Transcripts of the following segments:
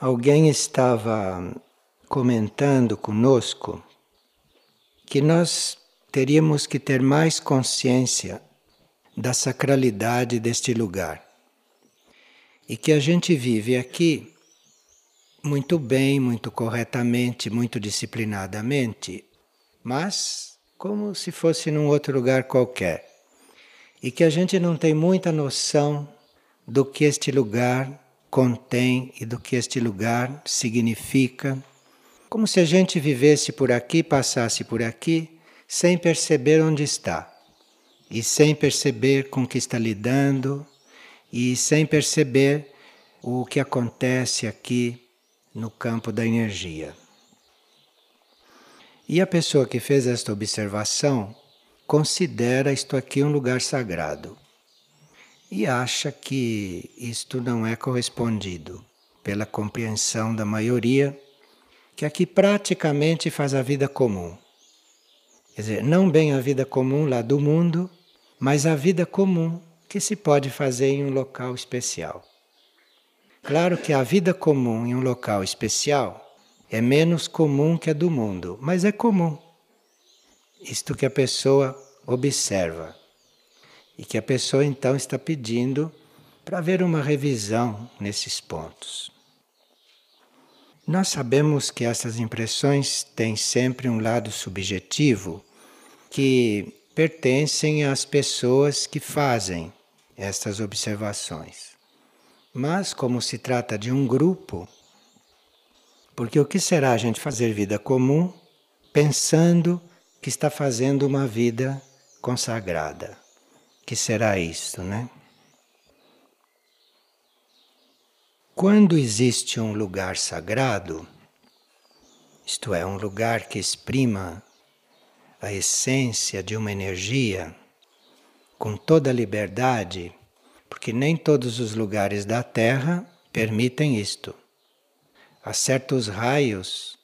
Alguém estava comentando conosco que nós teríamos que ter mais consciência da sacralidade deste lugar. E que a gente vive aqui muito bem, muito corretamente, muito disciplinadamente, mas como se fosse num outro lugar qualquer. E que a gente não tem muita noção do que este lugar contém e do que este lugar significa. Como se a gente vivesse por aqui, passasse por aqui, sem perceber onde está, e sem perceber com que está lidando, e sem perceber o que acontece aqui no campo da energia. E a pessoa que fez esta observação considera isto aqui um lugar sagrado e acha que isto não é correspondido pela compreensão da maioria, que aqui praticamente faz a vida comum. Quer dizer, não bem a vida comum lá do mundo, mas a vida comum que se pode fazer em um local especial. Claro que a vida comum em um local especial é menos comum que a do mundo, mas é comum. Isto que a pessoa observa. E que a pessoa então está pedindo para ver uma revisão nesses pontos. Nós sabemos que essas impressões têm sempre um lado subjetivo que pertencem às pessoas que fazem estas observações. Mas, como se trata de um grupo, porque o que será a gente fazer vida comum pensando que está fazendo uma vida consagrada? Que será isto, né? Quando existe um lugar sagrado, isto é, um lugar que exprima a essência de uma energia com toda a liberdade, porque nem todos os lugares da Terra permitem isto há certos raios,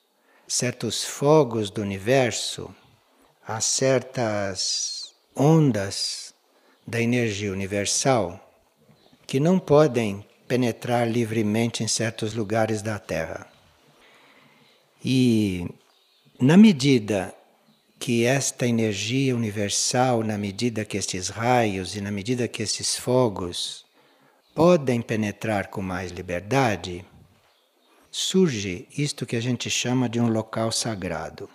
certos fogos do universo, há certas ondas da energia universal que não podem penetrar livremente em certos lugares da Terra. E na medida que esta energia universal, na medida que estes raios e na medida que estes fogos podem penetrar com mais liberdade, surge isto que a gente chama de um local sagrado.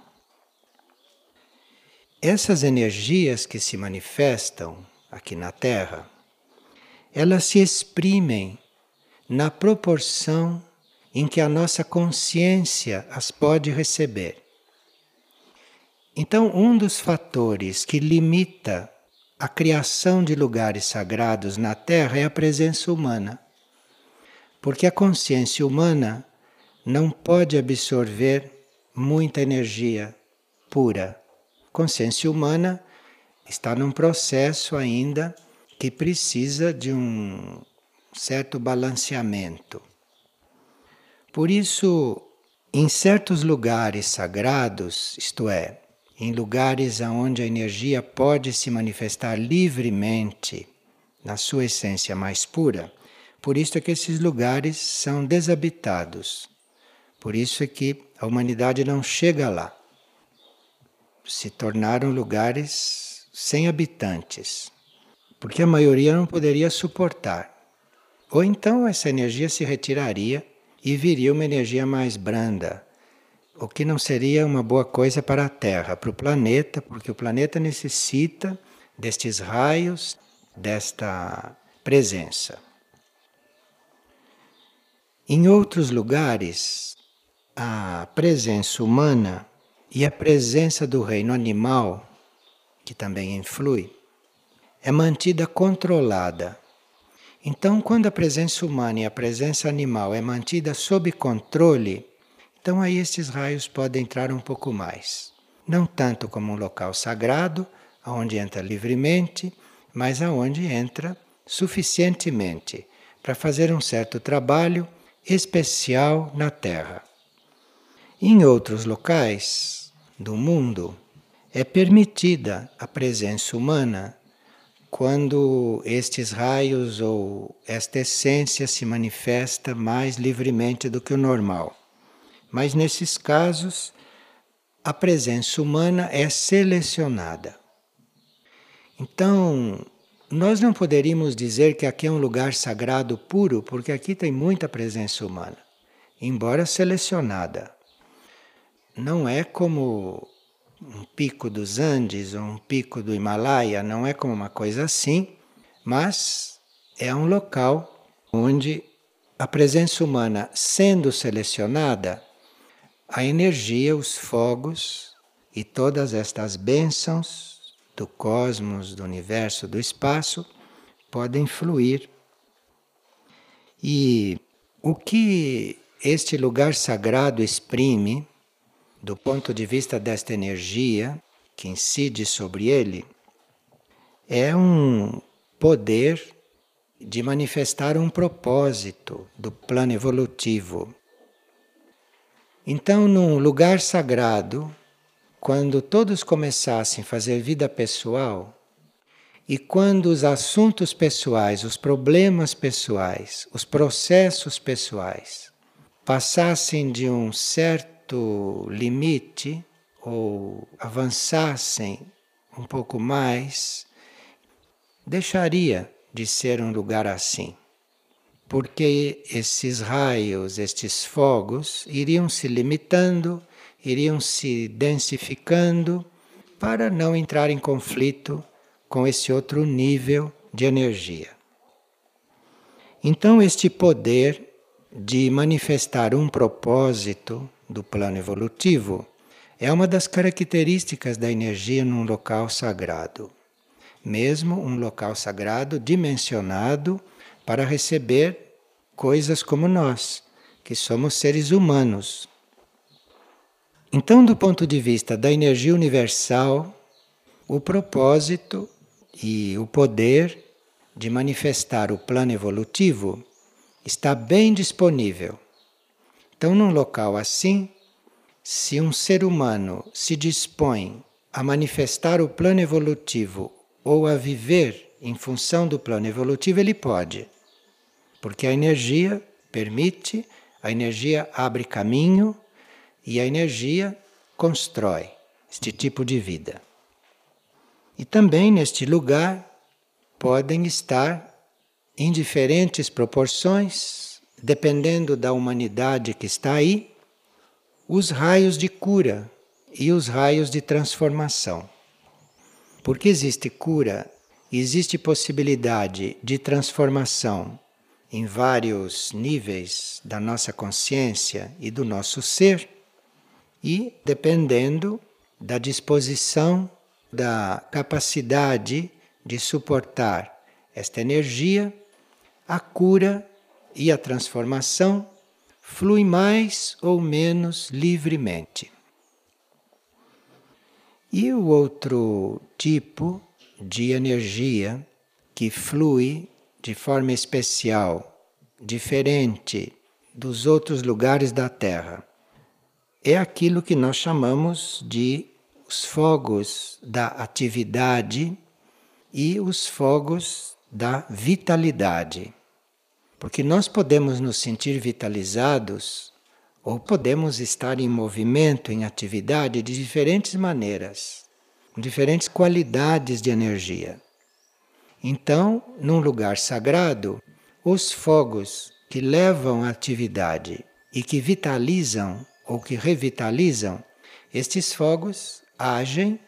Essas energias que se manifestam aqui na Terra, elas se exprimem na proporção em que a nossa consciência as pode receber. Então, um dos fatores que limita a criação de lugares sagrados na Terra é a presença humana. Porque a consciência humana não pode absorver muita energia pura. Consciência humana está num processo ainda que precisa de um certo balanceamento. Por isso, em certos lugares sagrados, isto é, em lugares onde a energia pode se manifestar livremente na sua essência mais pura, por isso é que esses lugares são desabitados. Por isso é que a humanidade não chega lá. Se tornaram lugares sem habitantes, porque a maioria não poderia suportar. Ou então essa energia se retiraria e viria uma energia mais branda, o que não seria uma boa coisa para a Terra, para o planeta, porque o planeta necessita destes raios, desta presença. Em outros lugares, a presença humana e a presença do reino animal, que também influi, é mantida controlada. Então, quando a presença humana e a presença animal é mantida sob controle, então aí esses raios podem entrar um pouco mais. Não tanto como um local sagrado, aonde entra livremente, mas aonde entra suficientemente para fazer um certo trabalho especial na Terra. Em outros locais do mundo, é permitida a presença humana quando estes raios ou esta essência se manifesta mais livremente do que o normal. Mas nesses casos, a presença humana é selecionada. Então, nós não poderíamos dizer que aqui é um lugar sagrado puro, porque aqui tem muita presença humana, embora selecionada. Não é como um pico dos Andes ou um pico do Himalaia, não é como uma coisa assim, mas é um local onde a presença humana sendo selecionada, a energia, os fogos e todas estas bênçãos do cosmos, do universo, do espaço podem fluir. E o que este lugar sagrado exprime do ponto de vista desta energia que incide sobre ele, é um poder de manifestar um propósito do plano evolutivo. Então, num lugar sagrado, quando todos começassem a fazer vida pessoal, e quando os assuntos pessoais, os problemas pessoais, os processos pessoais passassem de um certo certo limite ou avançassem um pouco mais, deixaria de ser um lugar assim. Porque esses raios, estes fogos, iriam se limitando, iriam se densificando para não entrar em conflito com esse outro nível de energia. Então, este poder de manifestar um propósito do plano evolutivo é uma das características da energia num local sagrado. Mesmo um local sagrado dimensionado para receber coisas como nós, que somos seres humanos. Então, do ponto de vista da energia universal, o propósito e o poder de manifestar o plano evolutivo está bem disponível então, num local assim, se um ser humano se dispõe a manifestar o plano evolutivo ou a viver em função do plano evolutivo, ele pode. Porque a energia permite, a energia abre caminho e a energia constrói este tipo de vida. E também neste lugar podem estar em diferentes proporções dependendo da humanidade que está aí, os raios de cura e os raios de transformação. Porque existe cura, existe possibilidade de transformação em vários níveis da nossa consciência e do nosso ser, e dependendo da disposição, da capacidade de suportar esta energia, a cura e a transformação flui mais ou menos livremente. E o outro tipo de energia que flui de forma especial, diferente dos outros lugares da Terra, é aquilo que nós chamamos de os fogos da atividade e os fogos da vitalidade. Porque nós podemos nos sentir vitalizados ou podemos estar em movimento, em atividade de diferentes maneiras, com diferentes qualidades de energia. Então, num lugar sagrado, os fogos que levam à atividade e que vitalizam ou que revitalizam, estes fogos agem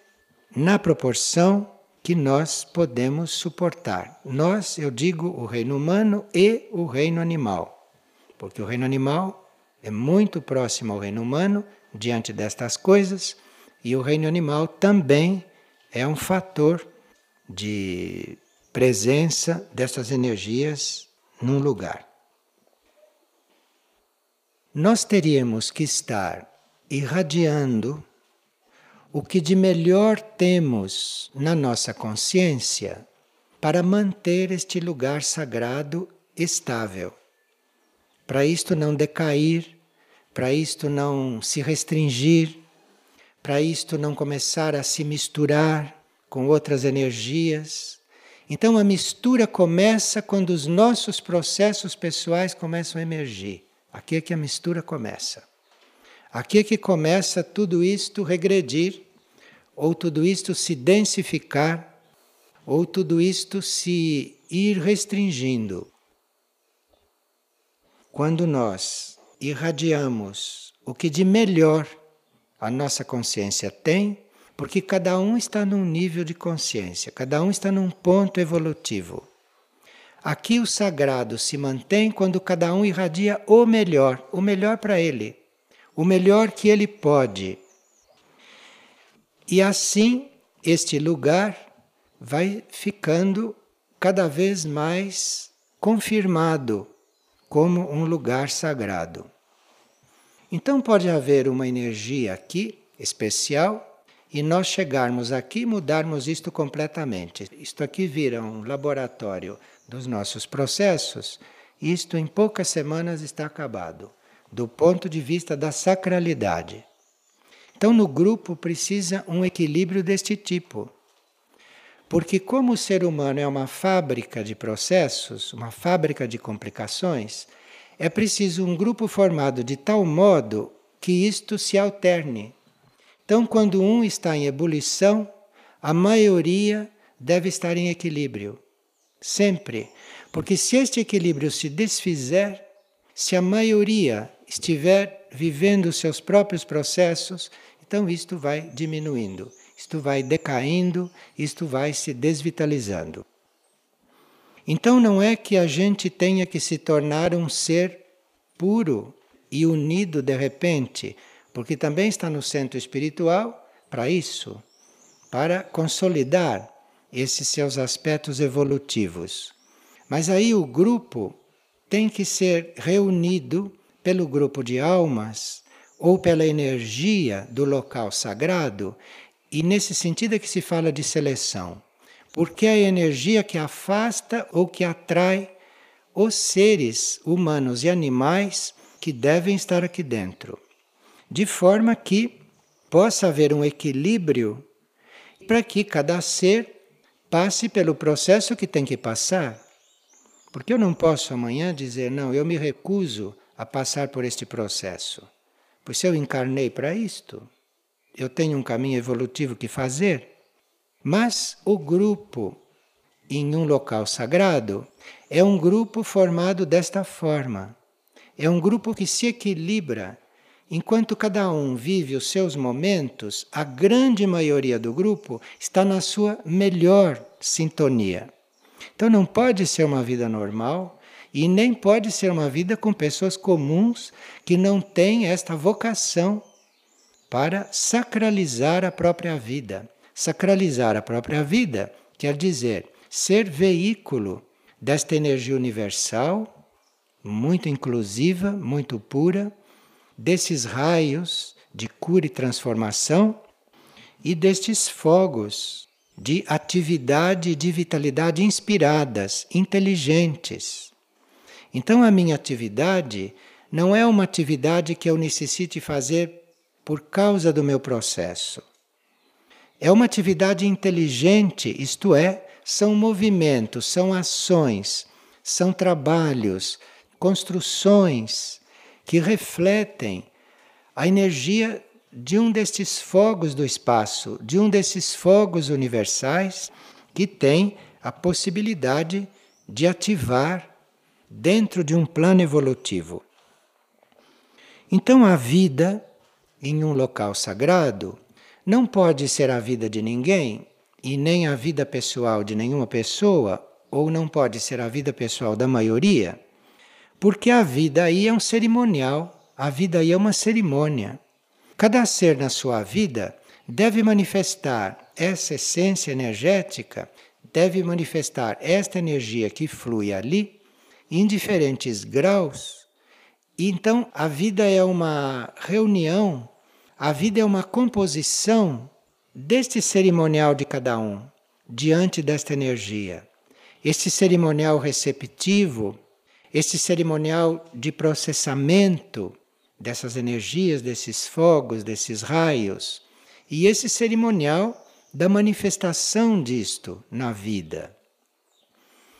na proporção que nós podemos suportar. Nós, eu digo, o reino humano e o reino animal. Porque o reino animal é muito próximo ao reino humano diante destas coisas, e o reino animal também é um fator de presença dessas energias num lugar. Nós teríamos que estar irradiando o que de melhor temos na nossa consciência para manter este lugar sagrado estável. Para isto não decair, para isto não se restringir, para isto não começar a se misturar com outras energias. Então a mistura começa quando os nossos processos pessoais começam a emergir. Aqui é que a mistura começa. Aqui é que começa tudo isto regredir, ou tudo isto se densificar, ou tudo isto se ir restringindo. Quando nós irradiamos o que de melhor a nossa consciência tem, porque cada um está num nível de consciência, cada um está num ponto evolutivo. Aqui o sagrado se mantém quando cada um irradia o melhor, o melhor para ele, o melhor que ele pode. E assim este lugar vai ficando cada vez mais confirmado como um lugar sagrado. Então pode haver uma energia aqui especial e nós chegarmos aqui e mudarmos isto completamente. Isto aqui vira um laboratório dos nossos processos, isto em poucas semanas está acabado, do ponto de vista da sacralidade. Então, no grupo precisa um equilíbrio deste tipo. Porque, como o ser humano é uma fábrica de processos, uma fábrica de complicações, é preciso um grupo formado de tal modo que isto se alterne. Então, quando um está em ebulição, a maioria deve estar em equilíbrio. Sempre. Porque se este equilíbrio se desfizer, se a maioria estiver vivendo seus próprios processos, então isto vai diminuindo, isto vai decaindo, isto vai se desvitalizando. Então não é que a gente tenha que se tornar um ser puro e unido de repente, porque também está no centro espiritual para isso, para consolidar esses seus aspectos evolutivos. Mas aí o grupo tem que ser reunido pelo grupo de almas ou pela energia do local sagrado, e nesse sentido é que se fala de seleção, porque é a energia que afasta ou que atrai os seres humanos e animais que devem estar aqui dentro, de forma que possa haver um equilíbrio para que cada ser passe pelo processo que tem que passar. Porque eu não posso amanhã dizer, não, eu me recuso a passar por este processo. Pois se eu encarnei para isto, eu tenho um caminho evolutivo que fazer. Mas o grupo em um local sagrado é um grupo formado desta forma. É um grupo que se equilibra Enquanto cada um vive os seus momentos, a grande maioria do grupo está na sua melhor sintonia. Então não pode ser uma vida normal e nem pode ser uma vida com pessoas comuns que não têm esta vocação para sacralizar a própria vida. Sacralizar a própria vida quer dizer ser veículo desta energia universal, muito inclusiva, muito pura desses raios de cura e transformação e destes fogos de atividade e de vitalidade inspiradas, inteligentes. Então, a minha atividade não é uma atividade que eu necessite fazer por causa do meu processo. É uma atividade inteligente, isto é, são movimentos, são ações, são trabalhos, construções que refletem a energia de um destes fogos do espaço, de um desses fogos universais que tem a possibilidade de ativar dentro de um plano evolutivo. Então a vida em um local sagrado não pode ser a vida de ninguém e nem a vida pessoal de nenhuma pessoa, ou não pode ser a vida pessoal da maioria porque a vida aí é um cerimonial, a vida aí é uma cerimônia. Cada ser na sua vida deve manifestar essa essência energética, deve manifestar esta energia que flui ali em diferentes graus. Então a vida é uma reunião, a vida é uma composição deste cerimonial de cada um diante desta energia. Este cerimonial receptivo esse cerimonial de processamento dessas energias, desses fogos, desses raios, e esse cerimonial da manifestação disto na vida.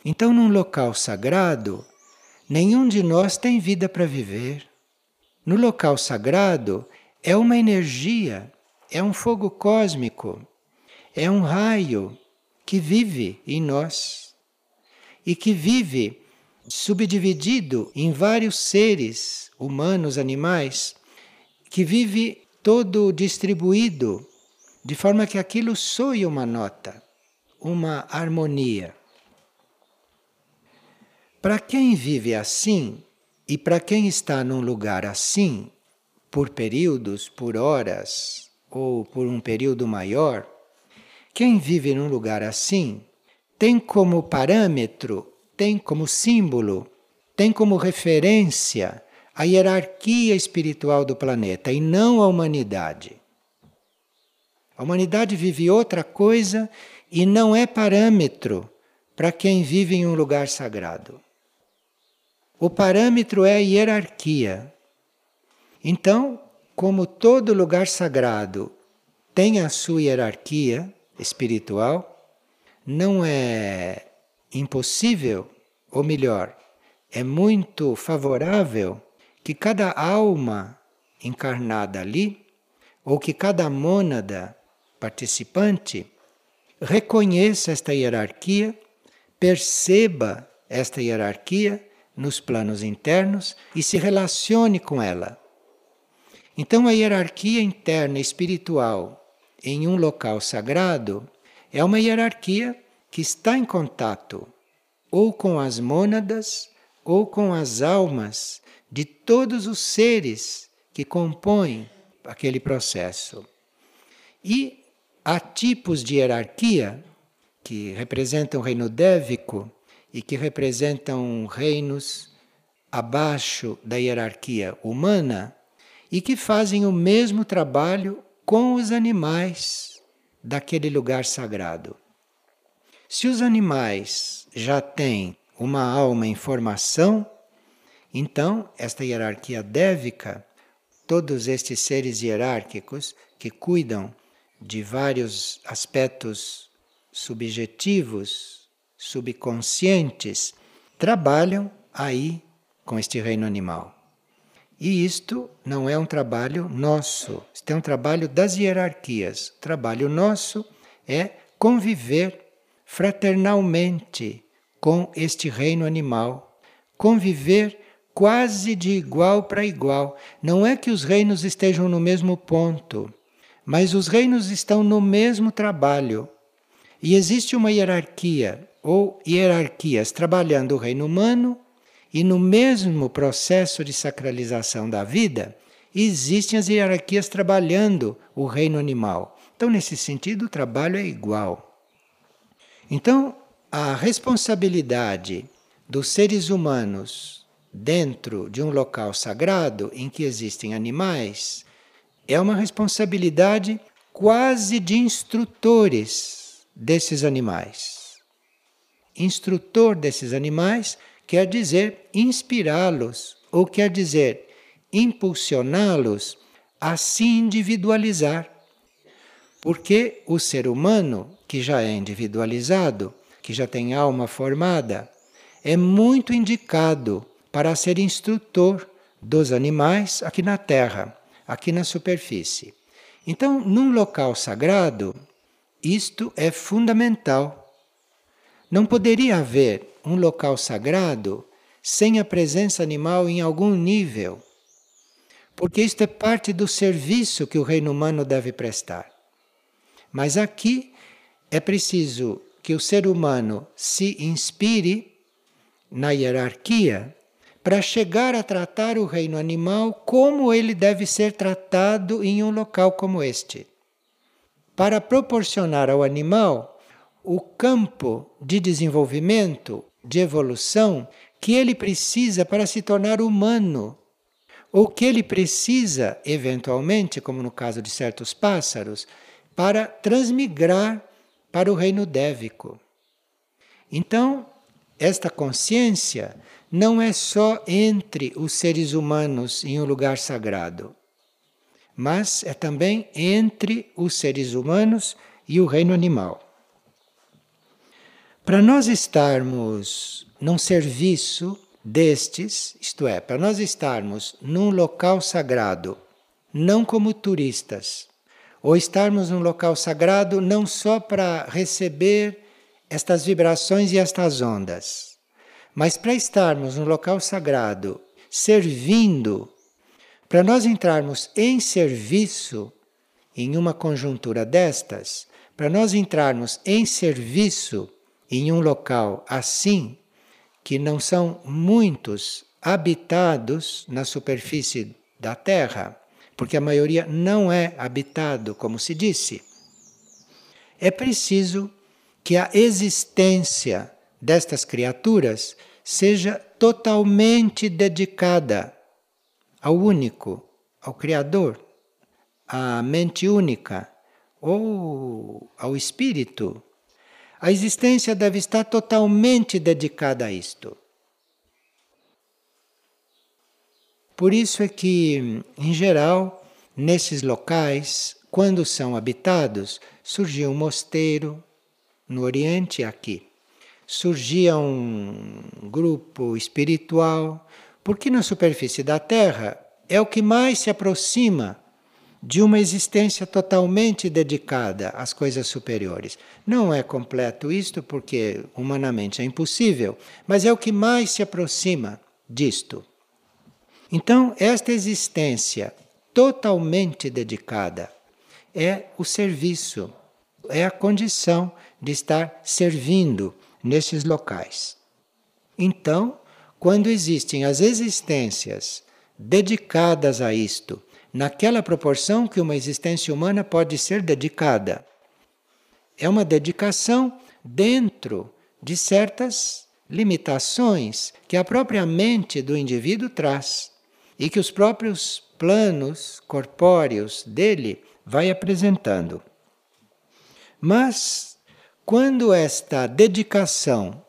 Então, num local sagrado, nenhum de nós tem vida para viver. No local sagrado, é uma energia, é um fogo cósmico, é um raio que vive em nós e que vive subdividido em vários seres, humanos, animais, que vive todo distribuído, de forma que aquilo soe uma nota, uma harmonia. Para quem vive assim e para quem está num lugar assim, por períodos, por horas ou por um período maior, quem vive num lugar assim tem como parâmetro, tem como símbolo, tem como referência a hierarquia espiritual do planeta e não a humanidade. A humanidade vive outra coisa e não é parâmetro para quem vive em um lugar sagrado. O parâmetro é a hierarquia. Então, como todo lugar sagrado tem a sua hierarquia espiritual, não é impossível, ou melhor, é muito favorável que cada alma encarnada ali, ou que cada mônada participante, reconheça esta hierarquia, perceba esta hierarquia nos planos internos e se relacione com ela. Então, a hierarquia interna espiritual em um local sagrado é uma hierarquia que está em contato ou com as mônadas ou com as almas de todos os seres que compõem aquele processo. E há tipos de hierarquia que representam o reino dévico e que representam reinos abaixo da hierarquia humana e que fazem o mesmo trabalho com os animais daquele lugar sagrado. Se os animais já têm uma alma em formação, então esta hierarquia dévica, todos estes seres hierárquicos que cuidam de vários aspectos subjetivos, subconscientes, trabalham aí com este reino animal. E isto não é um trabalho nosso, isto é um trabalho das hierarquias. O trabalho nosso é conviver fraternalmente com este reino animal, conviver quase de igual para igual. Não é que os reinos estejam no mesmo ponto, mas os reinos estão no mesmo trabalho. E existe uma hierarquia ou hierarquias trabalhando o reino humano e no mesmo processo de sacralização da vida, existem as hierarquias trabalhando o reino animal. Então, nesse sentido, o trabalho é igual. Então, a responsabilidade dos seres humanos dentro de um local sagrado em que existem animais é uma responsabilidade quase de instrutores desses animais. Instrutor desses animais quer dizer inspirá-los, ou quer dizer impulsioná-los a se individualizar. Porque o ser humano, que já é individualizado, que já tem alma formada, é muito indicado para ser instrutor dos animais aqui na Terra, aqui na superfície. Então, num local sagrado, isto é fundamental. Não poderia haver um local sagrado sem a presença animal em algum nível. Porque isto é parte do serviço que o reino humano deve prestar. Mas aqui é preciso que o ser humano se inspire na hierarquia para chegar a tratar o reino animal como ele deve ser tratado em um local como este. Para proporcionar ao animal o campo de desenvolvimento de evolução que ele precisa para se tornar humano, ou que ele precisa, eventualmente, como no caso de certos pássaros, para transmigrar para o reino dévico. Então, esta consciência não é só entre os seres humanos em um lugar sagrado, mas é também entre os seres humanos e o reino animal. Para nós estarmos num serviço destes, isto é, para nós estarmos num local sagrado, não como turistas, ou estarmos num local sagrado não só para receber estas vibrações e estas ondas, mas para estarmos no local sagrado servindo, para nós entrarmos em serviço em uma conjuntura destas, para nós entrarmos em serviço em um local assim, que não são muitos habitados na superfície da Terra, porque a maioria não é habitado, como se disse, é preciso que a existência destas criaturas seja totalmente dedicada ao único, ao Criador, à mente única ou ao Espírito a existência deve estar totalmente dedicada a isto. Por isso é que, em geral, nesses locais, quando são habitados, surgia um mosteiro no Oriente aqui. Surgia um grupo espiritual, porque na superfície da Terra é o que mais se aproxima de uma existência totalmente dedicada às coisas superiores. Não é completo isto, porque humanamente é impossível, mas é o que mais se aproxima disto. Então, esta existência totalmente dedicada é o serviço, é a condição de estar servindo nesses locais. Então, quando existem as existências dedicadas a isto, naquela proporção que uma existência humana pode ser dedicada. É uma dedicação dentro de certas limitações que a própria mente do indivíduo traz e que os próprios planos corpóreos dele vai apresentando. Mas quando esta dedicação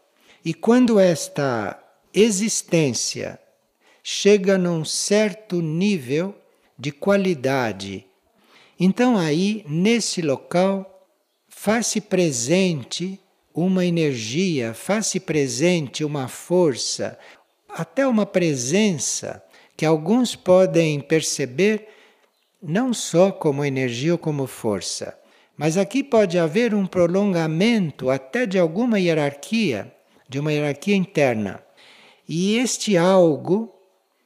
e quando esta existência chega num certo nível de qualidade. Então, aí, nesse local, faz-se presente uma energia, faz-se presente uma força, até uma presença que alguns podem perceber não só como energia ou como força, mas aqui pode haver um prolongamento até de alguma hierarquia, de uma hierarquia interna. E este algo,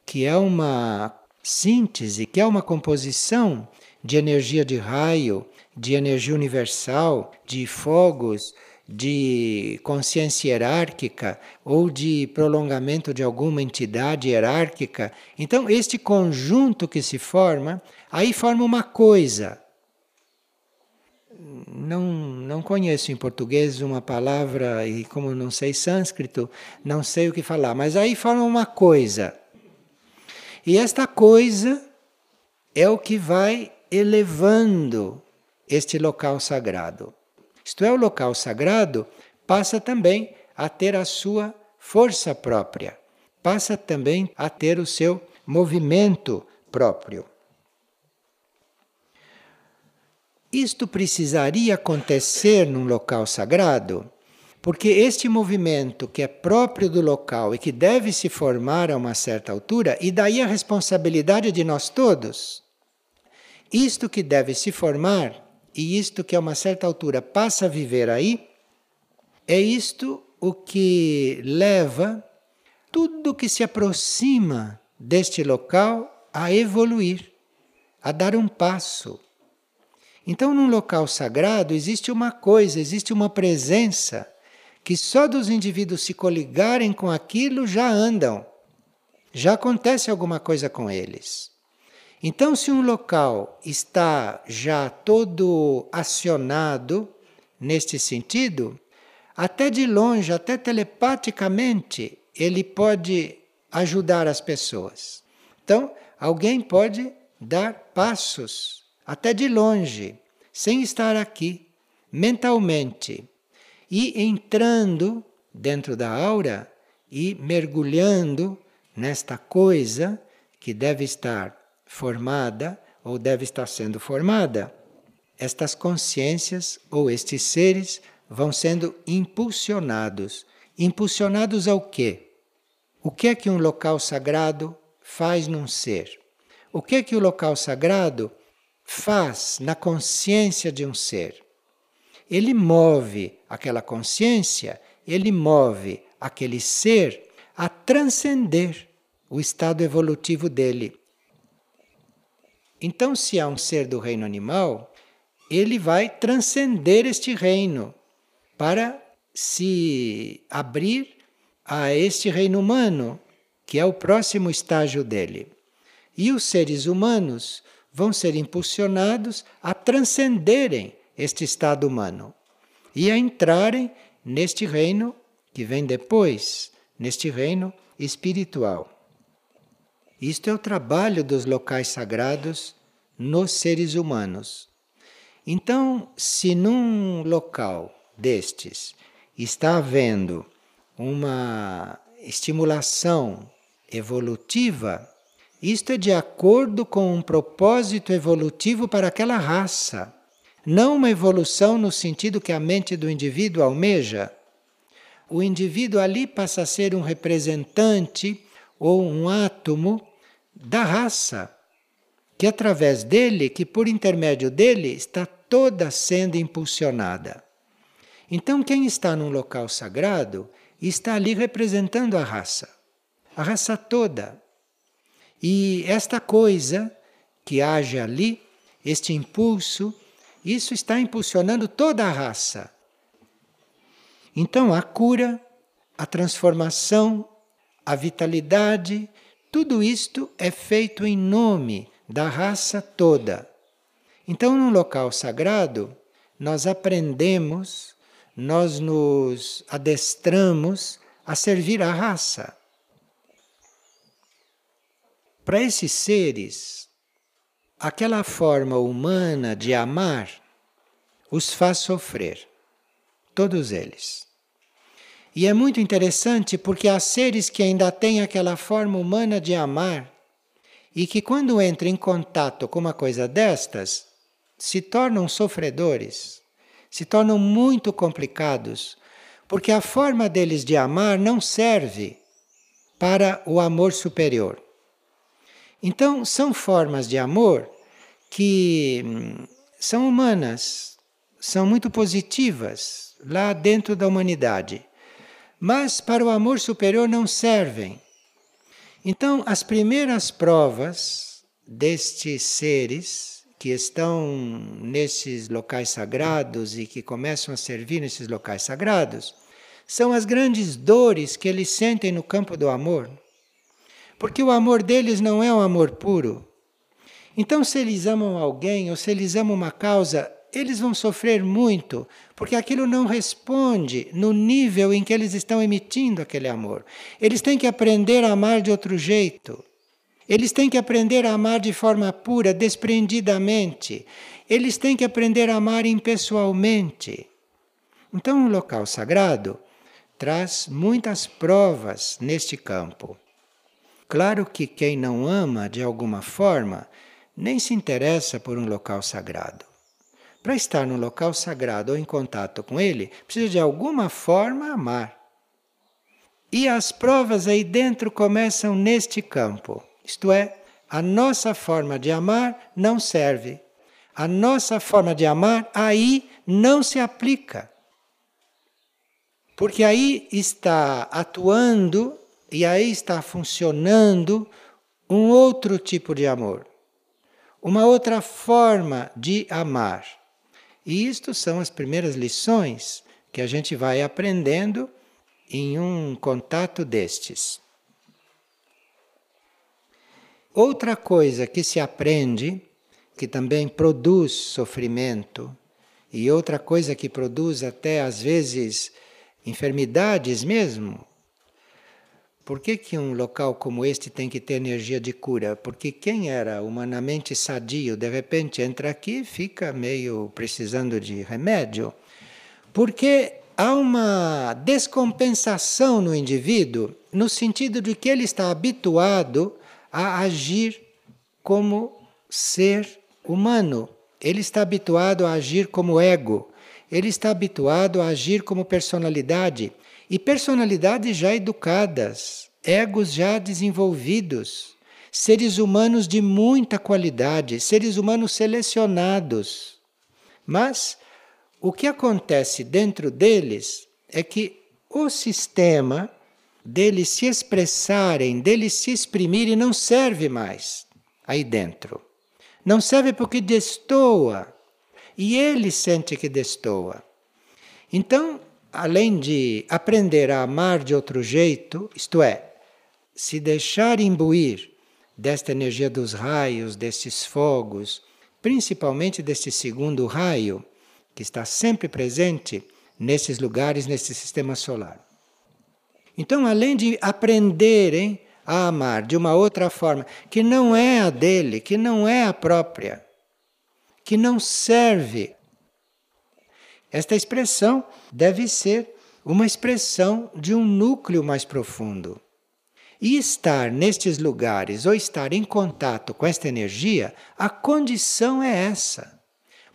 que é uma síntese, que é uma composição de energia de raio, de energia universal, de fogos, de consciência hierárquica ou de prolongamento de alguma entidade hierárquica. Então, este conjunto que se forma, aí forma uma coisa. Não, não conheço em português uma palavra, e como não sei sânscrito, não sei o que falar, mas aí forma uma coisa. E esta coisa é o que vai elevando este local sagrado. Isto é, o local sagrado passa também a ter a sua força própria, passa também a ter o seu movimento próprio. Isto precisaria acontecer num local sagrado porque este movimento que é próprio do local e que deve se formar a uma certa altura, e daí a responsabilidade de nós todos, isto que deve se formar e isto que a uma certa altura passa a viver aí, é isto o que leva tudo que se aproxima deste local a evoluir, a dar um passo. Então, num local sagrado existe uma coisa, existe uma presença que só dos indivíduos se coligarem com aquilo já andam, já acontece alguma coisa com eles. Então, se um local está já todo acionado neste sentido, até de longe, até telepaticamente, ele pode ajudar as pessoas. Então, alguém pode dar passos, até de longe, sem estar aqui, mentalmente e entrando dentro da aura e mergulhando nesta coisa que deve estar formada ou deve estar sendo formada. Estas consciências ou estes seres vão sendo impulsionados. Impulsionados ao quê? O que é que um local sagrado faz num ser? O que é que o local sagrado faz na consciência de um ser? Ele move aquela consciência, ele move aquele ser a transcender o estado evolutivo dele. Então, se há um ser do reino animal, ele vai transcender este reino para se abrir a este reino humano, que é o próximo estágio dele. E os seres humanos vão ser impulsionados a transcenderem este estado humano e a entrarem neste reino que vem depois, neste reino espiritual. Isto é o trabalho dos locais sagrados nos seres humanos. Então, se num local destes está havendo uma estimulação evolutiva, isto é de acordo com um propósito evolutivo para aquela raça, não uma evolução no sentido que a mente do indivíduo almeja. O indivíduo ali passa a ser um representante ou um átomo da raça, que através dele, que por intermédio dele, está toda sendo impulsionada. Então, quem está num local sagrado está ali representando a raça, a raça toda. E esta coisa que age ali, este impulso, isso está impulsionando toda a raça. Então, a cura, a transformação, a vitalidade, tudo isto é feito em nome da raça toda. Então, num local sagrado, nós aprendemos, nós nos adestramos a servir a raça. Para esses seres, aquela forma humana de amar os faz sofrer, todos eles. E é muito interessante porque há seres que ainda têm aquela forma humana de amar e que, quando entram em contato com uma coisa destas, se tornam sofredores, se tornam muito complicados, porque a forma deles de amar não serve para o amor superior. Então, são formas de amor que hum, são humanas, são muito positivas lá dentro da humanidade mas para o amor superior não servem. Então, as primeiras provas destes seres que estão nesses locais sagrados e que começam a servir nesses locais sagrados são as grandes dores que eles sentem no campo do amor. Porque o amor deles não é um amor puro. Então, se eles amam alguém ou se eles amam uma causa, eles vão sofrer muito, porque aquilo não responde no nível em que eles estão emitindo aquele amor. Eles têm que aprender a amar de outro jeito. Eles têm que aprender a amar de forma pura, desprendidamente. Eles têm que aprender a amar impessoalmente. Então, um local sagrado traz muitas provas neste campo. Claro que quem não ama de alguma forma nem se interessa por um local sagrado. Para estar no local sagrado ou em contato com ele, precisa de alguma forma amar. E as provas aí dentro começam neste campo. Isto é, a nossa forma de amar não serve. A nossa forma de amar aí não se aplica. Porque aí está atuando e aí está funcionando um outro tipo de amor, uma outra forma de amar. E isto são as primeiras lições que a gente vai aprendendo em um contato destes. Outra coisa que se aprende, que também produz sofrimento, e outra coisa que produz até às vezes enfermidades mesmo, por que, que um local como este tem que ter energia de cura? Porque quem era humanamente sadio, de repente entra aqui e fica meio precisando de remédio. Porque há uma descompensação no indivíduo, no sentido de que ele está habituado a agir como ser humano. Ele está habituado a agir como ego. ele está habituado a agir como personalidade e personalidades já educadas, egos já desenvolvidos, seres humanos de muita qualidade, seres humanos selecionados. Mas o que acontece dentro deles é que o sistema deles se expressarem, deles se exprimirem, não serve mais aí dentro. Não serve porque destoa. E ele sente que destoa. Então, além de aprender a amar de outro jeito, isto é, se deixar imbuir desta energia dos raios, destes fogos, principalmente deste segundo raio, que está sempre presente nesses lugares, nesse sistema solar. Então, além de aprenderem a amar de uma outra forma, que não é a dele, que não é a própria, que não serve, esta expressão deve ser uma expressão de um núcleo mais profundo. E estar nestes lugares ou estar em contato com esta energia, a condição é essa.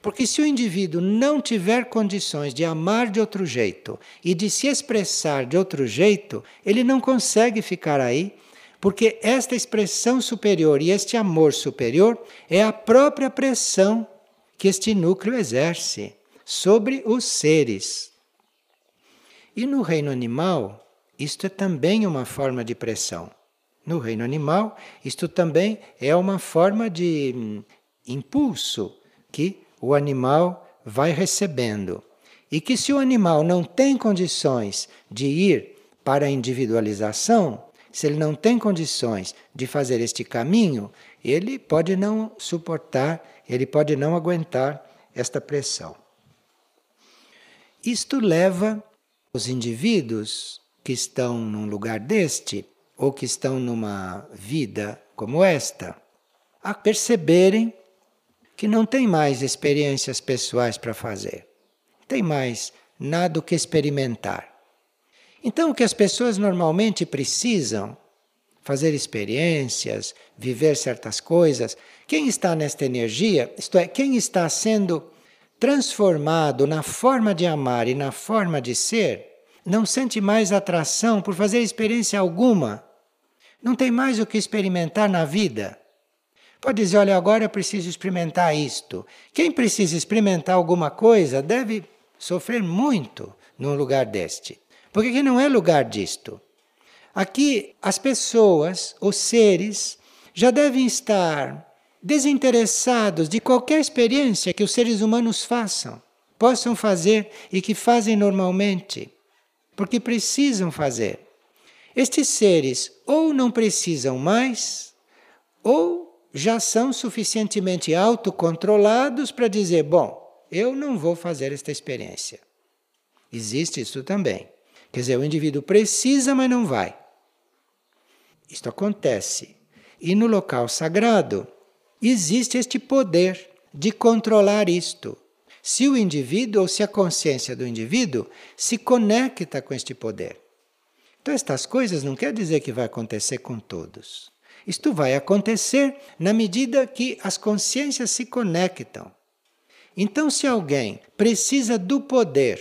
Porque se o indivíduo não tiver condições de amar de outro jeito e de se expressar de outro jeito, ele não consegue ficar aí, porque esta expressão superior e este amor superior é a própria pressão que este núcleo exerce sobre os seres. E no reino animal, isto é também uma forma de pressão. No reino animal, isto também é uma forma de hum, impulso que o animal vai recebendo. E que se o animal não tem condições de ir para a individualização, se ele não tem condições de fazer este caminho, ele pode não suportar, ele pode não aguentar esta pressão. Isto leva os indivíduos que estão num lugar deste, ou que estão numa vida como esta, a perceberem que não tem mais experiências pessoais para fazer, tem mais nada o que experimentar. Então, o que as pessoas normalmente precisam fazer experiências, viver certas coisas. Quem está nesta energia, isto é, quem está sendo transformado na forma de amar e na forma de ser, não sente mais atração por fazer experiência alguma. Não tem mais o que experimentar na vida. Pode dizer, olha, agora eu preciso experimentar isto. Quem precisa experimentar alguma coisa deve sofrer muito num lugar deste. Porque aqui não é lugar disto. Aqui as pessoas, os seres, já devem estar desinteressados de qualquer experiência que os seres humanos façam, possam fazer e que fazem normalmente, porque precisam fazer. Estes seres ou não precisam mais, ou já são suficientemente autocontrolados para dizer: bom, eu não vou fazer esta experiência. Existe isso também. Quer dizer, o indivíduo precisa, mas não vai. Isto acontece. E no local sagrado existe este poder de controlar isto. Se o indivíduo ou se a consciência do indivíduo se conecta com este poder. Então, estas coisas não quer dizer que vai acontecer com todos. Isto vai acontecer na medida que as consciências se conectam. Então, se alguém precisa do poder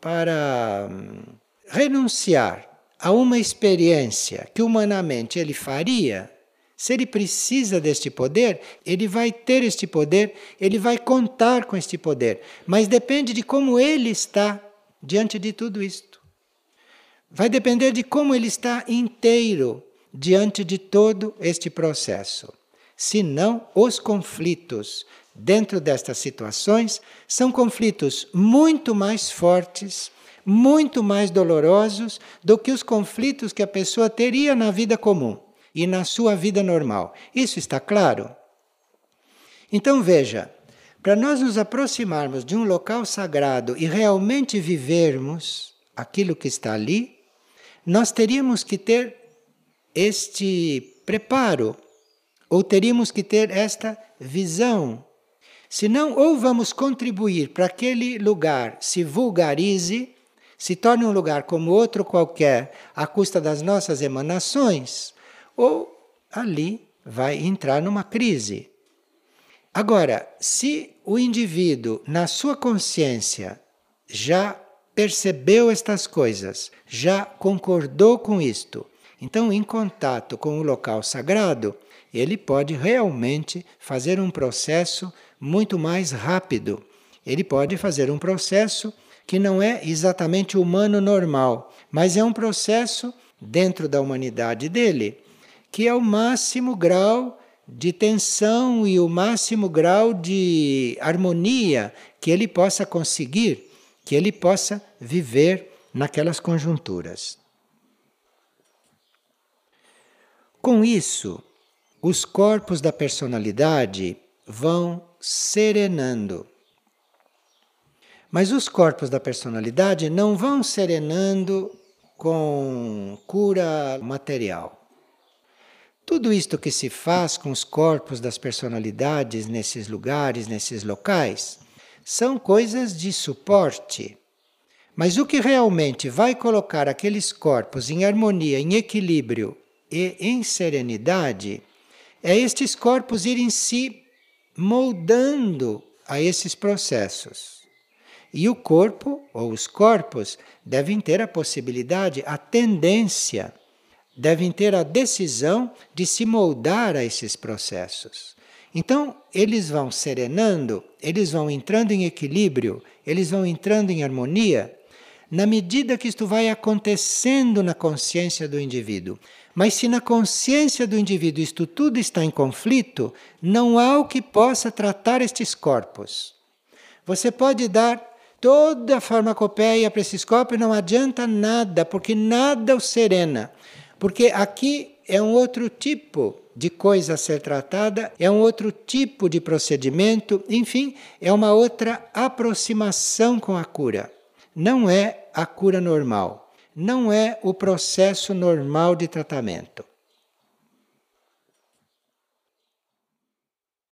para hum, renunciar a uma experiência que humanamente ele faria, se ele precisa deste poder, ele vai ter este poder, ele vai contar com este poder, mas depende de como ele está diante de tudo isto. Vai depender de como ele está inteiro diante de todo este processo. Senão, os conflitos dentro destas situações são conflitos muito mais fortes, muito mais dolorosos do que os conflitos que a pessoa teria na vida comum e na sua vida normal. Isso está claro? Então veja, para nós nos aproximarmos de um local sagrado e realmente vivermos aquilo que está ali, nós teríamos que ter este preparo, ou teríamos que ter esta visão. Senão, ou vamos contribuir para aquele lugar se vulgarize, se torne um lugar como outro qualquer, à custa das nossas emanações, ou ali vai entrar numa crise. Agora, se o indivíduo, na sua consciência, já percebeu estas coisas, já concordou com isto. Então, em contato com o local sagrado, ele pode realmente fazer um processo muito mais rápido. Ele pode fazer um processo que não é exatamente humano normal, mas é um processo dentro da humanidade dele que é o máximo grau de tensão e o máximo grau de harmonia que ele possa conseguir, que ele possa viver naquelas conjunturas. Com isso, os corpos da personalidade vão serenando. Mas os corpos da personalidade não vão serenando com cura material. Tudo isto que se faz com os corpos das personalidades nesses lugares, nesses locais, são coisas de suporte. Mas o que realmente vai colocar aqueles corpos em harmonia, em equilíbrio e em serenidade é estes corpos irem se moldando a esses processos. E o corpo, ou os corpos, devem ter a possibilidade, a tendência devem ter a decisão de se moldar a esses processos. Então, eles vão serenando, eles vão entrando em equilíbrio, eles vão entrando em harmonia, na medida que isto vai acontecendo na consciência do indivíduo. Mas se na consciência do indivíduo isto tudo está em conflito, não há o que possa tratar estes corpos. Você pode dar toda a farmacopeia para esses corpos não adianta nada, porque nada o serena. Porque aqui é um outro tipo de coisa a ser tratada, é um outro tipo de procedimento, enfim, é uma outra aproximação com a cura. Não é a cura normal, não é o processo normal de tratamento.